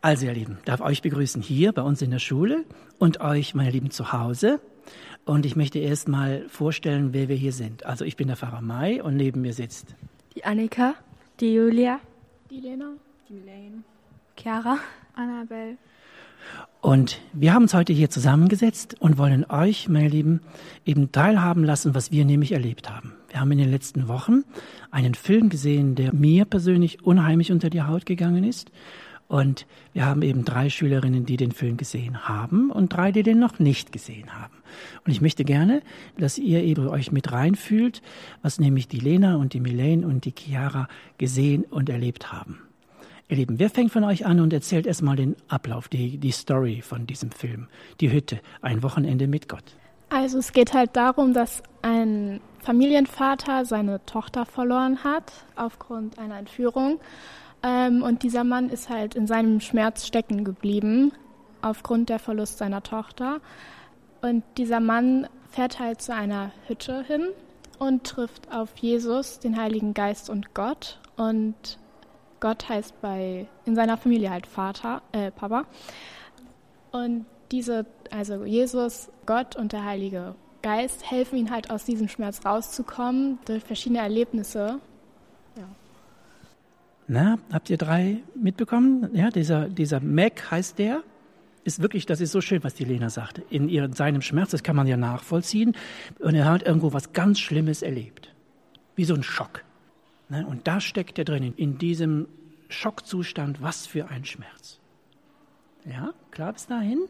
Also, ihr Lieben, darf euch begrüßen hier bei uns in der Schule und euch, meine Lieben, zu Hause. Und ich möchte erst mal vorstellen, wer wir hier sind. Also, ich bin der Pfarrer Mai und neben mir sitzt die Annika, die Julia, die Lena, die Milene, Chiara, Annabelle. Und wir haben uns heute hier zusammengesetzt und wollen euch, meine Lieben, eben teilhaben lassen, was wir nämlich erlebt haben. Wir haben in den letzten Wochen einen Film gesehen, der mir persönlich unheimlich unter die Haut gegangen ist. Und wir haben eben drei Schülerinnen, die den Film gesehen haben und drei, die den noch nicht gesehen haben. Und ich möchte gerne, dass ihr eben euch mit reinfühlt, was nämlich die Lena und die Milene und die Chiara gesehen und erlebt haben. Ihr Lieben, wer fängt von euch an und erzählt erstmal den Ablauf, die, die Story von diesem Film? Die Hütte, ein Wochenende mit Gott. Also es geht halt darum, dass ein Familienvater seine Tochter verloren hat aufgrund einer Entführung. Ähm, und dieser Mann ist halt in seinem Schmerz stecken geblieben aufgrund der Verlust seiner Tochter. Und dieser Mann fährt halt zu einer Hütte hin und trifft auf Jesus, den Heiligen Geist und Gott. Und Gott heißt bei in seiner Familie halt Vater, äh, Papa. Und diese, also Jesus, Gott und der Heilige Geist helfen ihm halt aus diesem Schmerz rauszukommen durch verschiedene Erlebnisse. Na, habt ihr drei mitbekommen? Ja, dieser, dieser Mac heißt der. Ist wirklich, das ist so schön, was die Lena sagte. In ihrem, seinem Schmerz, das kann man ja nachvollziehen. Und er hat irgendwo was ganz Schlimmes erlebt. Wie so ein Schock. Ne? Und da steckt er drin, in diesem Schockzustand, was für ein Schmerz. Ja, klar bis dahin?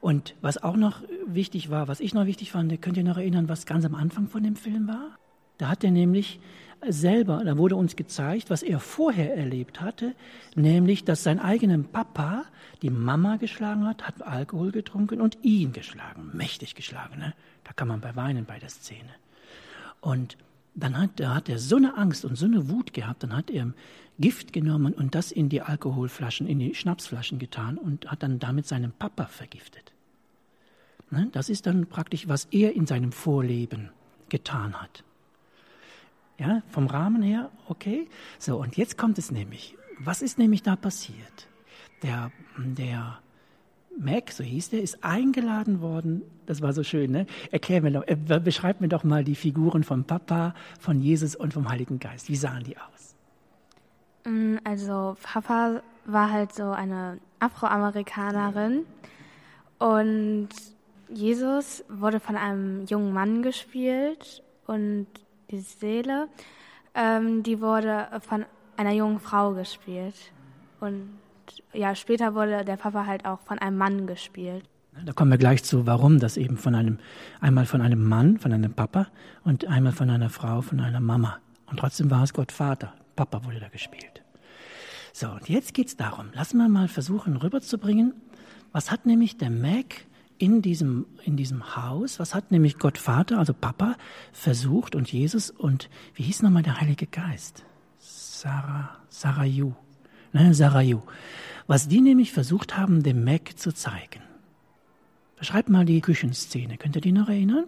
Und was auch noch wichtig war, was ich noch wichtig fand, könnt ihr noch erinnern, was ganz am Anfang von dem Film war? Da hat er nämlich selber, da wurde uns gezeigt, was er vorher erlebt hatte, nämlich, dass sein eigener Papa die Mama geschlagen hat, hat Alkohol getrunken und ihn geschlagen, mächtig geschlagen. Ne? Da kann man bei weinen bei der Szene. Und dann hat, da hat er so eine Angst und so eine Wut gehabt, dann hat er Gift genommen und das in die Alkoholflaschen, in die Schnapsflaschen getan und hat dann damit seinen Papa vergiftet. Ne, das ist dann praktisch, was er in seinem Vorleben getan hat. Ja, vom Rahmen her, okay. So, und jetzt kommt es nämlich. Was ist nämlich da passiert? Der, der Mac, so hieß der, ist eingeladen worden. Das war so schön, ne? Erklär mir doch, äh, beschreib mir doch mal die Figuren von Papa, von Jesus und vom Heiligen Geist. Wie sahen die aus? Mm, also Papa war halt so eine Afroamerikanerin und Jesus wurde von einem jungen Mann gespielt und die Seele, ähm, die wurde von einer jungen Frau gespielt und ja, später wurde der Papa halt auch von einem Mann gespielt. Da kommen wir gleich zu, warum das eben von einem, einmal von einem Mann, von einem Papa und einmal von einer Frau, von einer Mama. Und trotzdem war es Gott Vater. Papa wurde da gespielt. So, und jetzt geht's darum, lassen wir mal versuchen rüberzubringen, was hat nämlich der Mac in diesem, in diesem Haus, was hat nämlich Gott Vater, also Papa, versucht und Jesus und wie hieß nochmal der Heilige Geist? Sarah, Sarah Yu ne, Sarajevo. Was die nämlich versucht haben, dem Mac zu zeigen. Beschreibt mal die Küchenszene. Könnt ihr die noch erinnern?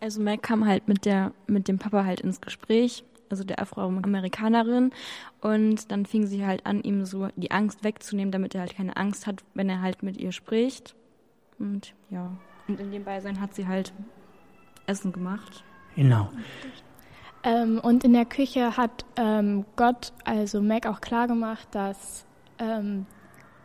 Also Mac kam halt mit der mit dem Papa halt ins Gespräch, also der Afroamerikanerin, und dann fing sie halt an, ihm so die Angst wegzunehmen, damit er halt keine Angst hat, wenn er halt mit ihr spricht. Und ja, und in dem Beisein hat sie halt Essen gemacht. Genau. Ähm, und in der Küche hat ähm, Gott, also Mac, auch klar gemacht, dass ähm,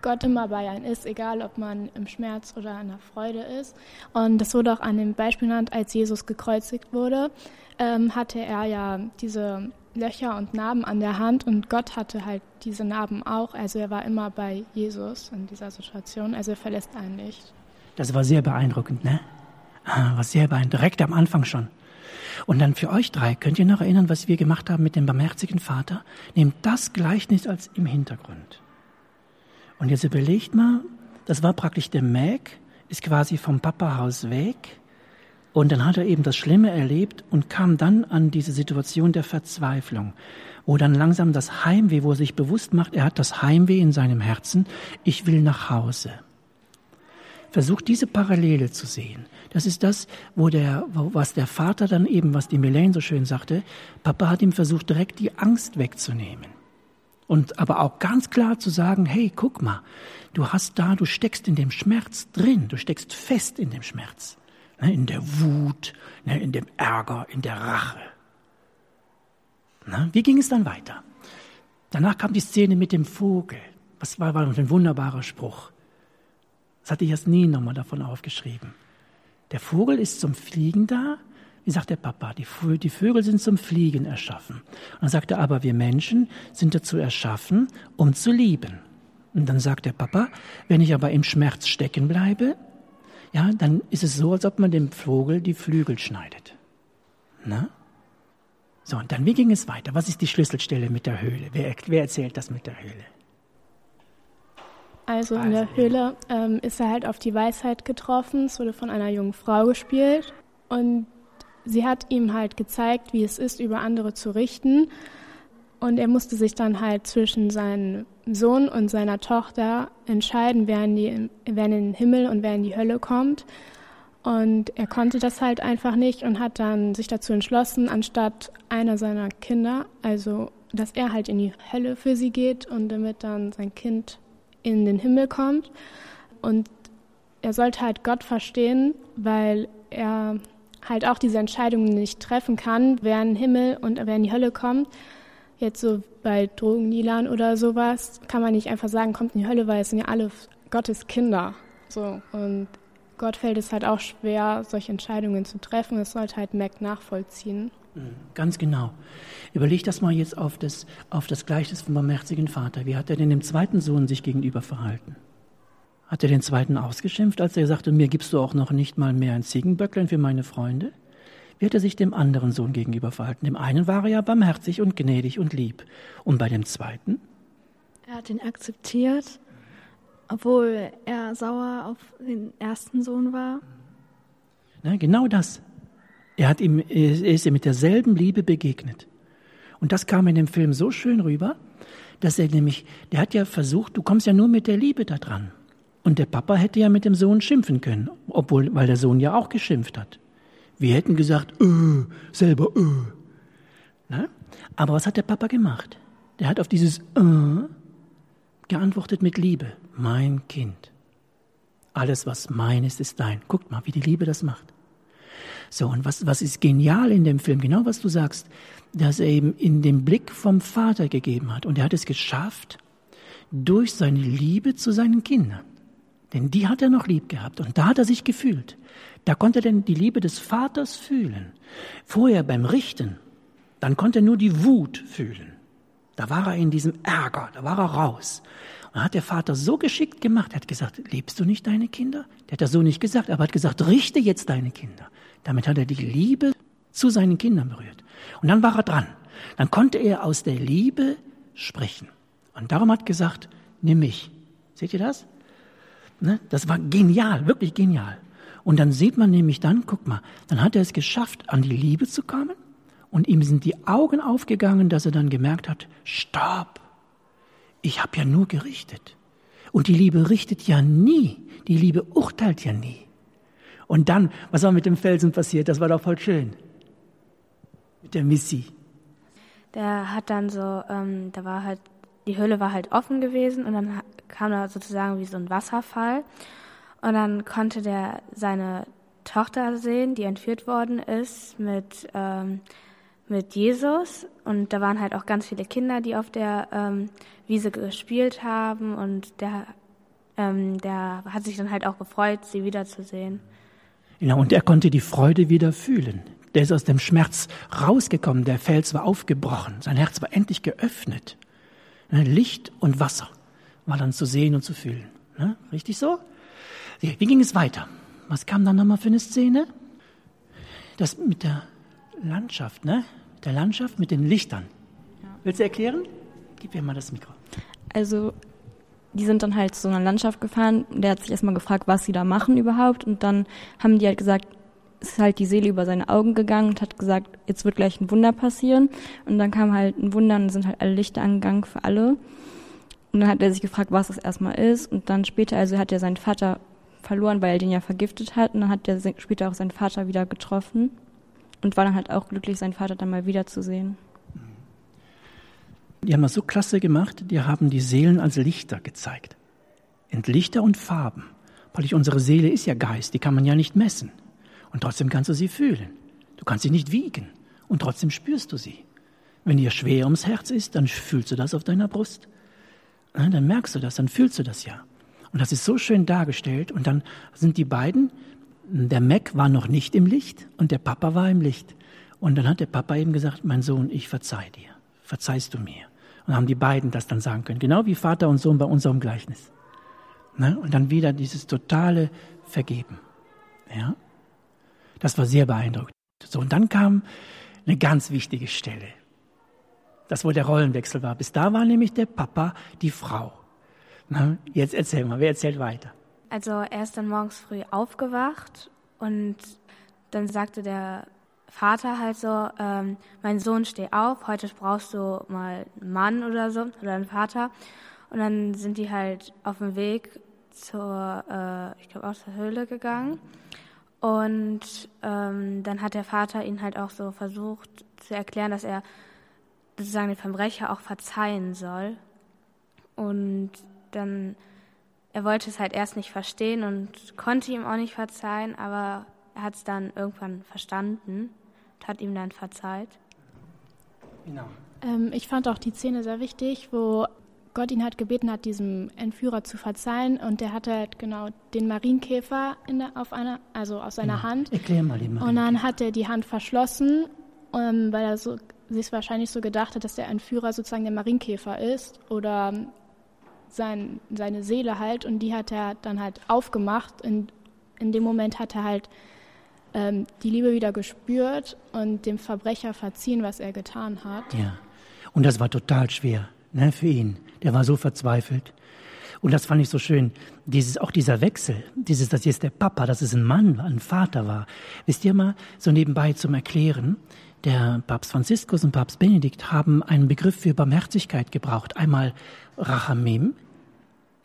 Gott immer bei einem ist, egal ob man im Schmerz oder in der Freude ist. Und das wurde auch an dem Beispiel genannt, als Jesus gekreuzigt wurde, ähm, hatte er ja diese Löcher und Narben an der Hand und Gott hatte halt diese Narben auch. Also er war immer bei Jesus in dieser Situation. Also er verlässt einen nicht. Das war sehr beeindruckend, ne? Ah, war sehr beeindruckend, direkt am Anfang schon. Und dann für euch drei, könnt ihr noch erinnern, was wir gemacht haben mit dem barmherzigen Vater? Nehmt das Gleichnis als im Hintergrund. Und jetzt überlegt mal, das war praktisch der Mac, ist quasi vom Papahaus weg. Und dann hat er eben das Schlimme erlebt und kam dann an diese Situation der Verzweiflung, wo dann langsam das Heimweh, wo er sich bewusst macht, er hat das Heimweh in seinem Herzen, ich will nach Hause. Versucht diese Parallele zu sehen. Das ist das, wo der, was der Vater dann eben, was die Melaine so schön sagte, Papa hat ihm versucht, direkt die Angst wegzunehmen. Und aber auch ganz klar zu sagen, hey, guck mal, du hast da, du steckst in dem Schmerz drin, du steckst fest in dem Schmerz, ne, in der Wut, ne, in dem Ärger, in der Rache. Wie ging es dann weiter? Danach kam die Szene mit dem Vogel. Was war, war ein wunderbarer Spruch. Das hatte Jasmin nochmal davon aufgeschrieben. Der Vogel ist zum Fliegen da. Wie sagt der Papa? Die, die Vögel sind zum Fliegen erschaffen. Und dann sagt er, aber wir Menschen sind dazu erschaffen, um zu lieben. Und dann sagt der Papa, wenn ich aber im Schmerz stecken bleibe, ja, dann ist es so, als ob man dem Vogel die Flügel schneidet. Na? So, und dann, wie ging es weiter? Was ist die Schlüsselstelle mit der Höhle? Wer, wer erzählt das mit der Höhle? Also in der Höhle ähm, ist er halt auf die Weisheit getroffen. Es wurde von einer jungen Frau gespielt. Und sie hat ihm halt gezeigt, wie es ist, über andere zu richten. Und er musste sich dann halt zwischen seinem Sohn und seiner Tochter entscheiden, wer in, die, wer in den Himmel und wer in die Hölle kommt. Und er konnte das halt einfach nicht und hat dann sich dazu entschlossen, anstatt einer seiner Kinder, also dass er halt in die Hölle für sie geht und damit dann sein Kind in den Himmel kommt. Und er sollte halt Gott verstehen, weil er halt auch diese Entscheidungen nicht treffen kann, wer in den Himmel und wer in die Hölle kommt. Jetzt so bei Drogendealern oder sowas kann man nicht einfach sagen, kommt in die Hölle, weil es sind ja alle Gottes Kinder. So und Gott fällt es halt auch schwer, solche Entscheidungen zu treffen. Es sollte halt Mac nachvollziehen. Ganz genau. Überleg das mal jetzt auf das, auf das Gleichnis vom barmherzigen Vater. Wie hat er denn dem zweiten Sohn sich gegenüber verhalten? Hat er den zweiten ausgeschimpft, als er sagte, mir gibst du auch noch nicht mal mehr ein Ziegenböcklein für meine Freunde? Wie hat er sich dem anderen Sohn gegenüber verhalten? Dem einen war er ja barmherzig und gnädig und lieb. Und bei dem zweiten? Er hat ihn akzeptiert obwohl er sauer auf den ersten Sohn war? Na, genau das. Er, hat ihm, er ist ihm mit derselben Liebe begegnet. Und das kam in dem Film so schön rüber, dass er nämlich, der hat ja versucht, du kommst ja nur mit der Liebe da dran. Und der Papa hätte ja mit dem Sohn schimpfen können, obwohl, weil der Sohn ja auch geschimpft hat. Wir hätten gesagt, äh, selber, äh. Na? Aber was hat der Papa gemacht? Der hat auf dieses äh geantwortet mit Liebe. Mein Kind. Alles, was mein ist, ist dein. Guckt mal, wie die Liebe das macht. So, und was, was ist genial in dem Film? Genau was du sagst, dass er eben in den Blick vom Vater gegeben hat. Und er hat es geschafft durch seine Liebe zu seinen Kindern. Denn die hat er noch lieb gehabt. Und da hat er sich gefühlt. Da konnte er denn die Liebe des Vaters fühlen. Vorher beim Richten, dann konnte er nur die Wut fühlen. Da war er in diesem Ärger, da war er raus. Und hat der Vater so geschickt gemacht, er hat gesagt, liebst du nicht deine Kinder? Der hat das so nicht gesagt, aber hat gesagt, richte jetzt deine Kinder. Damit hat er die Liebe zu seinen Kindern berührt. Und dann war er dran. Dann konnte er aus der Liebe sprechen. Und darum hat gesagt, nimm mich. Seht ihr das? Ne? Das war genial, wirklich genial. Und dann sieht man nämlich dann, guck mal, dann hat er es geschafft, an die Liebe zu kommen. Und ihm sind die Augen aufgegangen, dass er dann gemerkt hat, stopp, ich habe ja nur gerichtet. Und die Liebe richtet ja nie, die Liebe urteilt ja nie. Und dann, was war mit dem Felsen passiert? Das war doch voll schön. Mit der Missy. Der hat dann so, ähm, da war halt, die Höhle war halt offen gewesen und dann kam da sozusagen wie so ein Wasserfall. Und dann konnte der seine Tochter sehen, die entführt worden ist, mit ähm, mit Jesus und da waren halt auch ganz viele Kinder, die auf der ähm, Wiese gespielt haben und der, ähm, der hat sich dann halt auch gefreut, sie wiederzusehen. Ja, und er konnte die Freude wieder fühlen. Der ist aus dem Schmerz rausgekommen, der Fels war aufgebrochen, sein Herz war endlich geöffnet. Ne, Licht und Wasser war dann zu sehen und zu fühlen. Ne? Richtig so? Wie ging es weiter? Was kam dann nochmal für eine Szene? Das mit der Landschaft, ne? Der Landschaft mit den Lichtern. Ja. Willst du erklären? Gib mir mal das Mikro. Also, die sind dann halt zu einer Landschaft gefahren. Der hat sich erstmal gefragt, was sie da machen überhaupt. Und dann haben die halt gesagt, es ist halt die Seele über seine Augen gegangen und hat gesagt, jetzt wird gleich ein Wunder passieren. Und dann kam halt ein Wunder und sind halt alle Lichter angegangen für alle. Und dann hat er sich gefragt, was das erstmal ist. Und dann später, also hat er seinen Vater verloren, weil er den ja vergiftet hat. Und dann hat er später auch seinen Vater wieder getroffen und war dann halt auch glücklich, seinen Vater dann mal wiederzusehen. Die haben das so klasse gemacht, die haben die Seelen als Lichter gezeigt. In Lichter und Farben. Weil unsere Seele ist ja Geist, die kann man ja nicht messen. Und trotzdem kannst du sie fühlen. Du kannst sie nicht wiegen. Und trotzdem spürst du sie. Wenn dir schwer ums Herz ist, dann fühlst du das auf deiner Brust. Dann merkst du das, dann fühlst du das ja. Und das ist so schön dargestellt. Und dann sind die beiden, der Mac war noch nicht im Licht und der Papa war im Licht. Und dann hat der Papa eben gesagt, mein Sohn, ich verzeih dir. Verzeihst du mir? Und haben die beiden das dann sagen können. Genau wie Vater und Sohn bei unserem Gleichnis. Ne? Und dann wieder dieses totale Vergeben. Ja? Das war sehr beeindruckend. So, und dann kam eine ganz wichtige Stelle. Das, wo der Rollenwechsel war. Bis da war nämlich der Papa die Frau. Na, jetzt erzähl mal, wer erzählt weiter? Also er ist dann morgens früh aufgewacht und dann sagte der Vater halt so, ähm, mein Sohn, steh auf, heute brauchst du mal einen Mann oder so, oder einen Vater. Und dann sind die halt auf dem Weg zur, äh, ich glaube auch zur Höhle gegangen. Und ähm, dann hat der Vater ihn halt auch so versucht zu erklären, dass er sozusagen den Verbrecher auch verzeihen soll. Und dann, er wollte es halt erst nicht verstehen und konnte ihm auch nicht verzeihen, aber er hat es dann irgendwann verstanden und hat ihm dann verzeiht. Genau. Ähm, ich fand auch die Szene sehr wichtig, wo Gott ihn hat gebeten hat, diesem Entführer zu verzeihen und der hatte halt genau den Marienkäfer der, auf einer, also aus seiner ja. Hand. Erklär mal den. Und dann hat er die Hand verschlossen, ähm, weil er so, sich wahrscheinlich so gedacht hat, dass der Entführer sozusagen der Marienkäfer ist oder sein, seine Seele halt und die hat er dann halt aufgemacht. In, in dem Moment hat er halt ähm, die Liebe wieder gespürt und dem Verbrecher verziehen, was er getan hat. Ja, und das war total schwer ne, für ihn. Der war so verzweifelt. Und das fand ich so schön. Dieses, auch dieser Wechsel, dieses, dass jetzt der Papa, dass es ein Mann, ein Vater war. Wisst ihr mal, so nebenbei zum Erklären, der Papst Franziskus und Papst Benedikt haben einen Begriff für Barmherzigkeit gebraucht. Einmal Rachamim,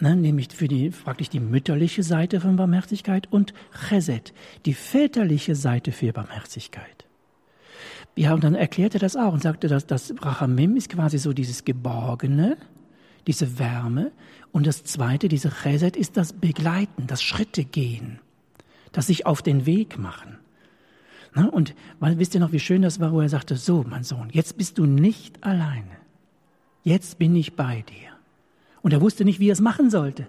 ne, nämlich für die, praktisch die mütterliche Seite von Barmherzigkeit und Chesed, die väterliche Seite für Barmherzigkeit. Ja, und dann erklärte er das auch und sagte, dass das Rachamim ist quasi so dieses Geborgene, diese Wärme. Und das zweite, diese Chesed, ist das Begleiten, das Schritte gehen, das sich auf den Weg machen. Na, und weil, wisst ihr noch, wie schön das war, wo er sagte, so, mein Sohn, jetzt bist du nicht alleine. Jetzt bin ich bei dir. Und er wusste nicht, wie er es machen sollte.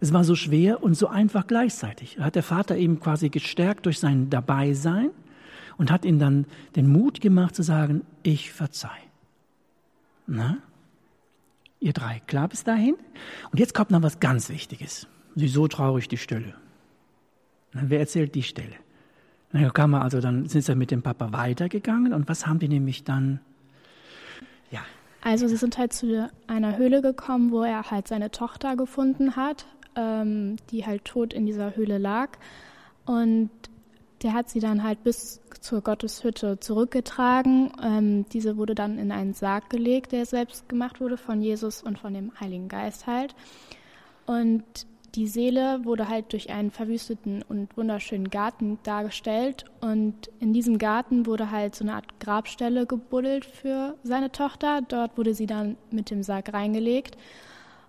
Es war so schwer und so einfach gleichzeitig. Da hat der Vater eben quasi gestärkt durch sein Dabeisein und hat ihm dann den Mut gemacht zu sagen, ich verzeih. Na? Ihr drei, klar bis dahin? Und jetzt kommt noch was ganz Wichtiges. Sie so traurig die Stille. Na, wer erzählt die Stelle? Dann kam er also, dann sind sie mit dem Papa weitergegangen und was haben die nämlich dann? Also sie sind halt zu einer Höhle gekommen, wo er halt seine Tochter gefunden hat, ähm, die halt tot in dieser Höhle lag. Und der hat sie dann halt bis zur Gotteshütte zurückgetragen. Ähm, diese wurde dann in einen Sarg gelegt, der selbst gemacht wurde von Jesus und von dem Heiligen Geist halt. Und die Seele wurde halt durch einen verwüsteten und wunderschönen Garten dargestellt. Und in diesem Garten wurde halt so eine Art Grabstelle gebuddelt für seine Tochter. Dort wurde sie dann mit dem Sarg reingelegt.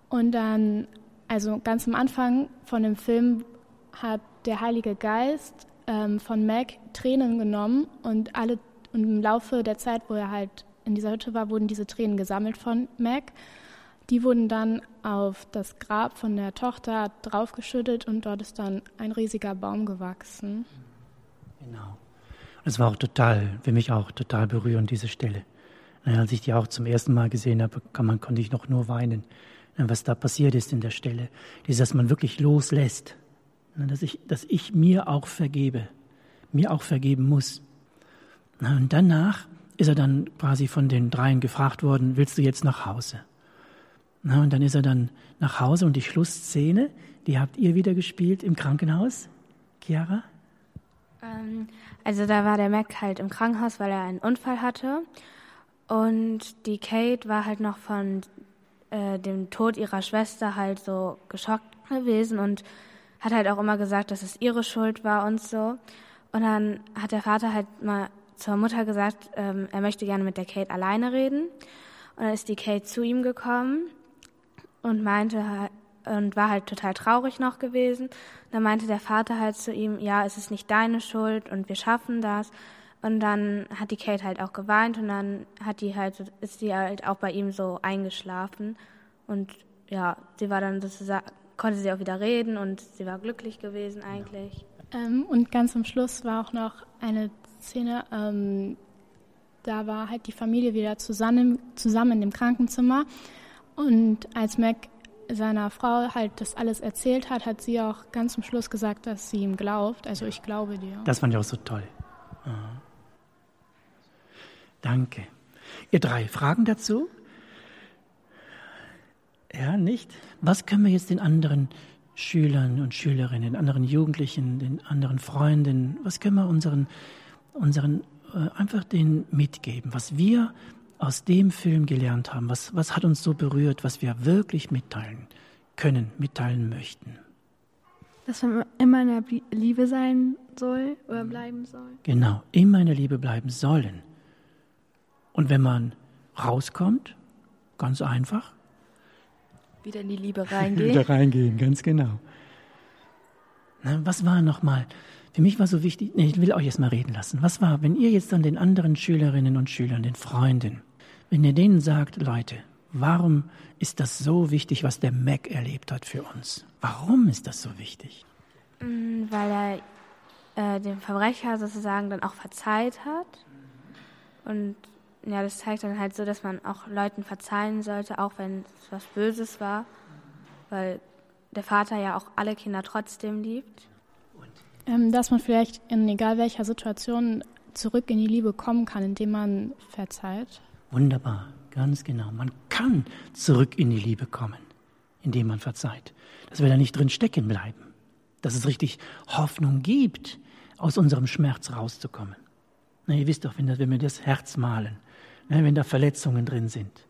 Und dann, also ganz am Anfang von dem Film, hat der Heilige Geist ähm, von Mac Tränen genommen und alle und im Laufe der Zeit, wo er halt in dieser Hütte war, wurden diese Tränen gesammelt von Mac. Die wurden dann auf das Grab von der Tochter draufgeschüttet und dort ist dann ein riesiger Baum gewachsen. Genau. Das war auch total, für mich auch total berührend, diese Stelle. Als ich die auch zum ersten Mal gesehen habe, man, konnte ich noch nur weinen, was da passiert ist in der Stelle. Dieses, dass man wirklich loslässt dass ich, dass ich mir auch vergebe, mir auch vergeben muss. Und danach ist er dann quasi von den dreien gefragt worden, willst du jetzt nach Hause? Und dann ist er dann nach Hause und die Schlussszene, die habt ihr wieder gespielt im Krankenhaus, Chiara? Ähm, also da war der Mac halt im Krankenhaus, weil er einen Unfall hatte. Und die Kate war halt noch von äh, dem Tod ihrer Schwester halt so geschockt gewesen und hat halt auch immer gesagt, dass es ihre Schuld war und so. Und dann hat der Vater halt mal zur Mutter gesagt, ähm, er möchte gerne mit der Kate alleine reden. Und dann ist die Kate zu ihm gekommen und meinte und war halt total traurig noch gewesen. Dann meinte der Vater halt zu ihm, ja, es ist nicht deine Schuld und wir schaffen das. Und dann hat die Kate halt auch geweint und dann hat die halt, ist sie halt auch bei ihm so eingeschlafen. Und ja, sie war dann sozusagen, konnte sie auch wieder reden und sie war glücklich gewesen eigentlich. Ähm, und ganz am Schluss war auch noch eine Szene, ähm, da war halt die Familie wieder zusammen, zusammen in dem Krankenzimmer. Und als Mac seiner Frau halt das alles erzählt hat, hat sie auch ganz zum Schluss gesagt, dass sie ihm glaubt. Also ich glaube dir. Das fand ich auch so toll. Ja. Danke. Ihr drei Fragen dazu? Ja, nicht? Was können wir jetzt den anderen Schülern und Schülerinnen, den anderen Jugendlichen, den anderen Freunden, was können wir unseren, unseren äh, einfach den mitgeben, was wir aus dem Film gelernt haben, was, was hat uns so berührt, was wir wirklich mitteilen können, mitteilen möchten. Dass man immer in der Liebe sein soll oder bleiben soll. Genau, immer in der Liebe bleiben sollen. Und wenn man rauskommt, ganz einfach. Wieder in die Liebe reingehen. Wieder reingehen, ganz genau. Na, was war nochmal? Für mich war so wichtig, nee, ich will euch jetzt mal reden lassen. Was war, wenn ihr jetzt dann den anderen Schülerinnen und Schülern, den Freunden, wenn ihr denen sagt, Leute, warum ist das so wichtig, was der Mac erlebt hat für uns? Warum ist das so wichtig? Mm, weil er äh, dem Verbrecher sozusagen dann auch verzeiht hat. Und ja, das zeigt dann halt so, dass man auch Leuten verzeihen sollte, auch wenn es was Böses war. Weil der Vater ja auch alle Kinder trotzdem liebt. Ähm, dass man vielleicht in egal welcher Situation zurück in die Liebe kommen kann, indem man verzeiht. Wunderbar, ganz genau. Man kann zurück in die Liebe kommen, indem man verzeiht. Dass wir da nicht drin stecken bleiben. Dass es richtig Hoffnung gibt, aus unserem Schmerz rauszukommen. Na, ihr wisst doch, wenn, das, wenn wir das Herz malen, ne, wenn da Verletzungen drin sind,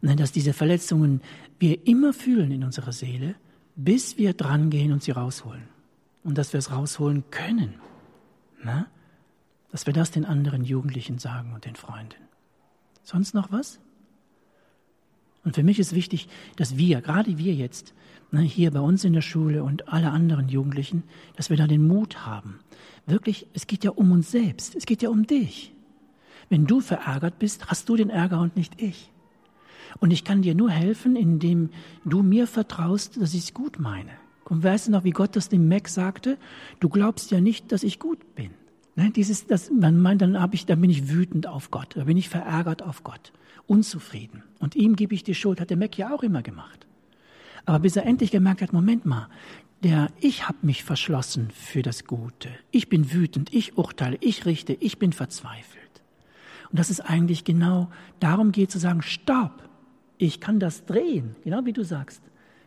ne, dass diese Verletzungen wir immer fühlen in unserer Seele, bis wir dran gehen und sie rausholen. Und dass wir es rausholen können. Ne? Dass wir das den anderen Jugendlichen sagen und den Freunden. Sonst noch was? Und für mich ist wichtig, dass wir, gerade wir jetzt, ne, hier bei uns in der Schule und alle anderen Jugendlichen, dass wir da den Mut haben. Wirklich, es geht ja um uns selbst, es geht ja um dich. Wenn du verärgert bist, hast du den Ärger und nicht ich. Und ich kann dir nur helfen, indem du mir vertraust, dass ich es gut meine. Und weißt du noch, wie Gott das dem Mac sagte? Du glaubst ja nicht, dass ich gut bin. Ne, dieses, das, man meint, dann, hab ich, dann bin ich wütend auf Gott, da bin ich verärgert auf Gott, unzufrieden. Und ihm gebe ich die Schuld, hat der Mac ja auch immer gemacht. Aber bis er endlich gemerkt hat, Moment mal, der ich habe mich verschlossen für das Gute. Ich bin wütend, ich urteile, ich richte, ich bin verzweifelt. Und das ist eigentlich genau darum geht zu sagen, stopp, ich kann das drehen, genau wie du sagst.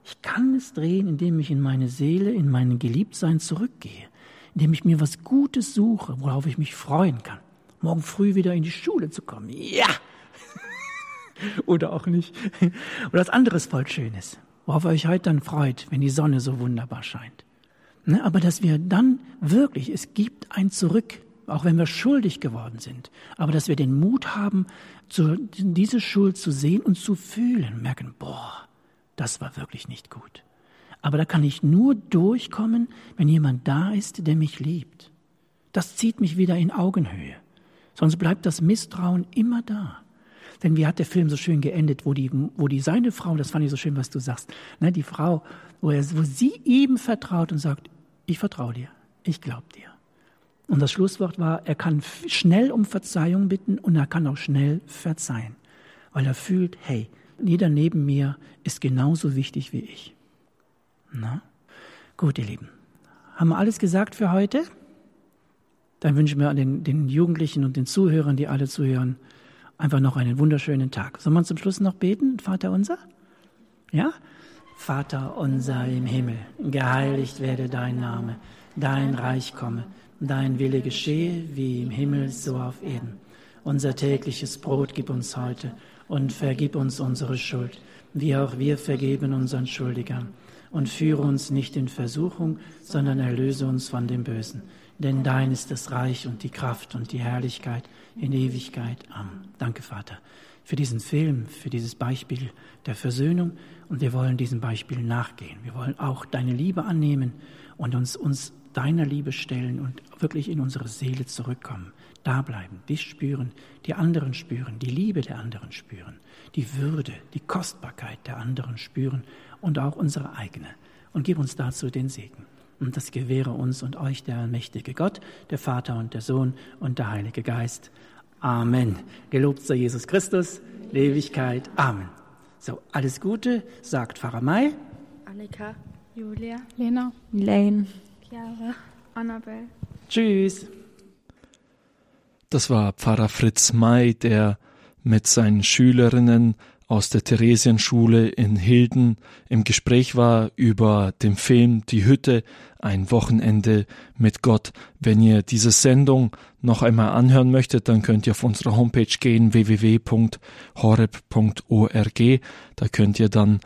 Ich kann es drehen, indem ich in meine Seele, in mein Geliebtsein zurückgehe indem ich mir was Gutes suche, worauf ich mich freuen kann. Morgen früh wieder in die Schule zu kommen. Ja! Oder auch nicht. Oder was anderes voll Schönes, worauf ihr euch heute dann freut, wenn die Sonne so wunderbar scheint. Ne? Aber dass wir dann wirklich, es gibt ein Zurück, auch wenn wir schuldig geworden sind, aber dass wir den Mut haben, zu, diese Schuld zu sehen und zu fühlen, merken, boah, das war wirklich nicht gut. Aber da kann ich nur durchkommen, wenn jemand da ist, der mich liebt. Das zieht mich wieder in Augenhöhe. Sonst bleibt das Misstrauen immer da. Denn wie hat der Film so schön geendet, wo die, wo die seine Frau, das fand ich so schön, was du sagst, ne, die Frau, wo, er, wo sie ihm vertraut und sagt, ich vertraue dir, ich glaube dir. Und das Schlusswort war, er kann schnell um Verzeihung bitten und er kann auch schnell verzeihen, weil er fühlt, hey, jeder neben mir ist genauso wichtig wie ich. Na? Gut, ihr Lieben. Haben wir alles gesagt für heute? Dann wünschen wir den, den Jugendlichen und den Zuhörern, die alle zuhören, einfach noch einen wunderschönen Tag. Sollen wir zum Schluss noch beten, Vater unser? Ja? Vater unser im Himmel, geheiligt werde dein Name, dein Reich komme, dein Wille geschehe, wie im Himmel so auf Erden. Unser tägliches Brot gib uns heute und vergib uns unsere Schuld, wie auch wir vergeben unseren Schuldigern und führe uns nicht in Versuchung, sondern erlöse uns von dem Bösen. Denn dein ist das Reich und die Kraft und die Herrlichkeit in Ewigkeit. Amen. Danke, Vater. für diesen Film, für dieses Beispiel der Versöhnung und wir wollen diesem Beispiel nachgehen. Wir wollen auch deine Liebe annehmen und uns, uns deiner Liebe stellen und wirklich in unsere Seele zurückkommen. Da bleiben, dich spüren, die anderen spüren, die Liebe der anderen spüren, die Würde, die Kostbarkeit der anderen spüren und auch unsere eigene. Und gib uns dazu den Segen. Und das gewähre uns und euch der allmächtige Gott, der Vater und der Sohn und der Heilige Geist. Amen. Gelobt sei Jesus Christus, Ewigkeit. Amen. So, alles Gute, sagt Pfarrer May. Annika, Julia, Lena. Lane. Chiara, Annabelle. Tschüss. Das war Pfarrer Fritz May, der mit seinen Schülerinnen aus der Theresienschule in Hilden im Gespräch war über den Film Die Hütte, ein Wochenende mit Gott. Wenn ihr diese Sendung noch einmal anhören möchtet, dann könnt ihr auf unsere Homepage gehen, www.horeb.org. Da könnt ihr dann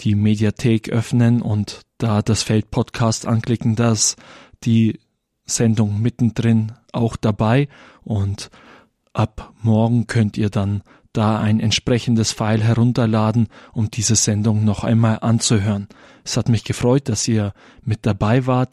die Mediathek öffnen und da das Feld Podcast anklicken, dass die Sendung mittendrin auch dabei und ab morgen könnt ihr dann da ein entsprechendes File herunterladen, um diese Sendung noch einmal anzuhören. Es hat mich gefreut, dass ihr mit dabei wart.